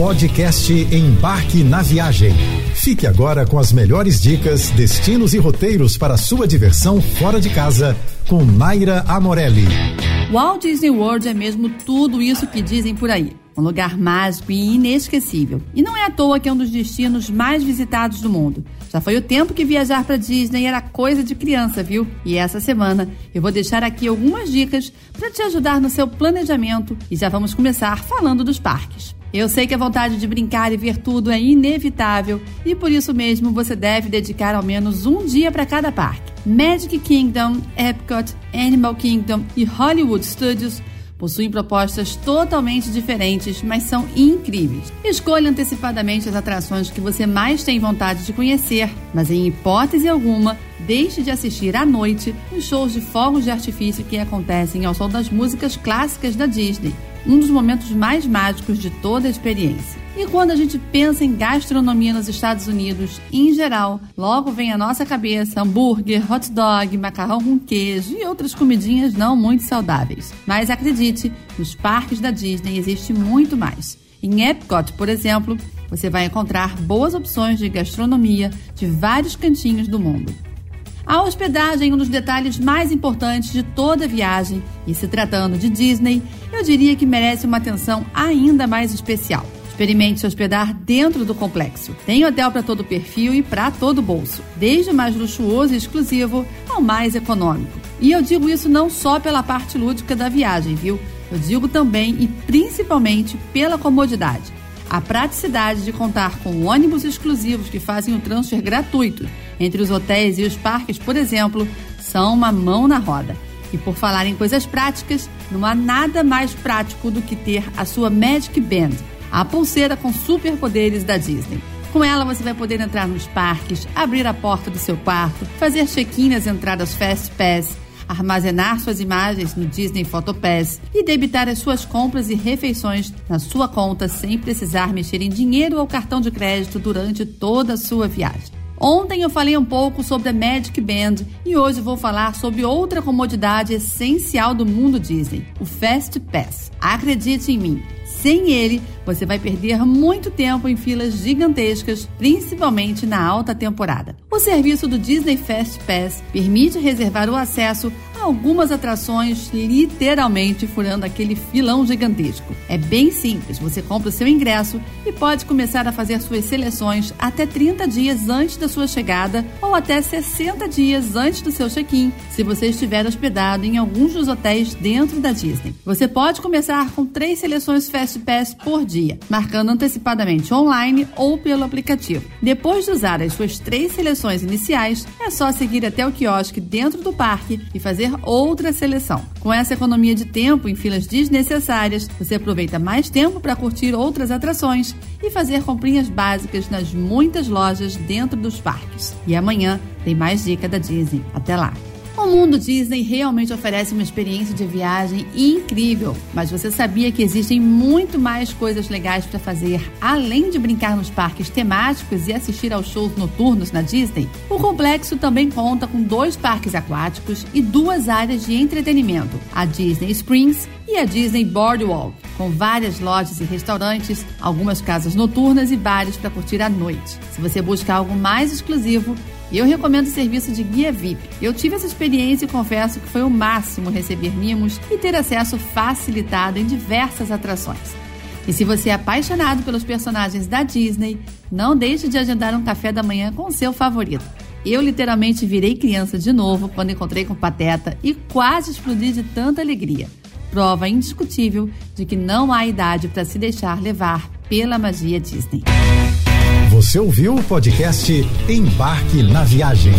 Podcast Embarque na Viagem. Fique agora com as melhores dicas, destinos e roteiros para sua diversão fora de casa com Naira Amorelli. Walt Disney World é mesmo tudo isso que dizem por aí. Um lugar mágico e inesquecível. E não é à toa que é um dos destinos mais visitados do mundo. Já foi o tempo que viajar para Disney era coisa de criança, viu? E essa semana eu vou deixar aqui algumas dicas para te ajudar no seu planejamento e já vamos começar falando dos parques. Eu sei que a vontade de brincar e ver tudo é inevitável e por isso mesmo você deve dedicar ao menos um dia para cada parque. Magic Kingdom, Epcot, Animal Kingdom e Hollywood Studios possuem propostas totalmente diferentes, mas são incríveis. Escolha antecipadamente as atrações que você mais tem vontade de conhecer, mas em hipótese alguma, deixe de assistir à noite os shows de fogos de artifício que acontecem ao som das músicas clássicas da Disney um dos momentos mais mágicos de toda a experiência. E quando a gente pensa em gastronomia nos Estados Unidos, em geral, logo vem à nossa cabeça hambúrguer, hot dog, macarrão com queijo e outras comidinhas não muito saudáveis. Mas acredite, nos parques da Disney existe muito mais. Em Epcot, por exemplo, você vai encontrar boas opções de gastronomia de vários cantinhos do mundo. A hospedagem é um dos detalhes mais importantes de toda viagem, e se tratando de Disney, eu diria que merece uma atenção ainda mais especial. Experimente se hospedar dentro do complexo. Tem hotel para todo perfil e para todo bolso, desde o mais luxuoso e exclusivo ao mais econômico. E eu digo isso não só pela parte lúdica da viagem, viu? Eu digo também e principalmente pela comodidade. A praticidade de contar com ônibus exclusivos que fazem o transfer gratuito entre os hotéis e os parques, por exemplo, são uma mão na roda. E por falar em coisas práticas, não há nada mais prático do que ter a sua Magic Band, a pulseira com superpoderes da Disney. Com ela você vai poder entrar nos parques, abrir a porta do seu quarto, fazer check-in nas entradas Fast Pass, armazenar suas imagens no Disney PhotoPass e debitar as suas compras e refeições na sua conta sem precisar mexer em dinheiro ou cartão de crédito durante toda a sua viagem. Ontem eu falei um pouco sobre a Magic Band e hoje vou falar sobre outra comodidade essencial do mundo Disney, o Fast Pass. Acredite em mim, sem ele, você vai perder muito tempo em filas gigantescas, principalmente na alta temporada. O serviço do Disney Fast Pass permite reservar o acesso algumas atrações literalmente furando aquele filão gigantesco. É bem simples, você compra o seu ingresso e pode começar a fazer suas seleções até 30 dias antes da sua chegada ou até 60 dias antes do seu check-in, se você estiver hospedado em alguns dos hotéis dentro da Disney. Você pode começar com três seleções Fast Pass por dia, marcando antecipadamente online ou pelo aplicativo. Depois de usar as suas três seleções iniciais, é só seguir até o quiosque dentro do parque e fazer outra seleção. Com essa economia de tempo em filas desnecessárias, você aproveita mais tempo para curtir outras atrações e fazer comprinhas básicas nas muitas lojas dentro dos parques. E amanhã tem mais dica da Disney. Até lá! O mundo Disney realmente oferece uma experiência de viagem incrível, mas você sabia que existem muito mais coisas legais para fazer além de brincar nos parques temáticos e assistir aos shows noturnos na Disney? O complexo também conta com dois parques aquáticos e duas áreas de entretenimento, a Disney Springs e a Disney Boardwalk, com várias lojas e restaurantes, algumas casas noturnas e bares para curtir à noite. Se você busca algo mais exclusivo, eu recomendo o serviço de guia VIP. Eu tive essa experiência e confesso que foi o máximo receber mimos e ter acesso facilitado em diversas atrações. E se você é apaixonado pelos personagens da Disney, não deixe de agendar um café da manhã com o seu favorito. Eu literalmente virei criança de novo quando encontrei com Pateta e quase explodi de tanta alegria. Prova indiscutível de que não há idade para se deixar levar pela magia Disney. Você ouviu o podcast Embarque na Viagem.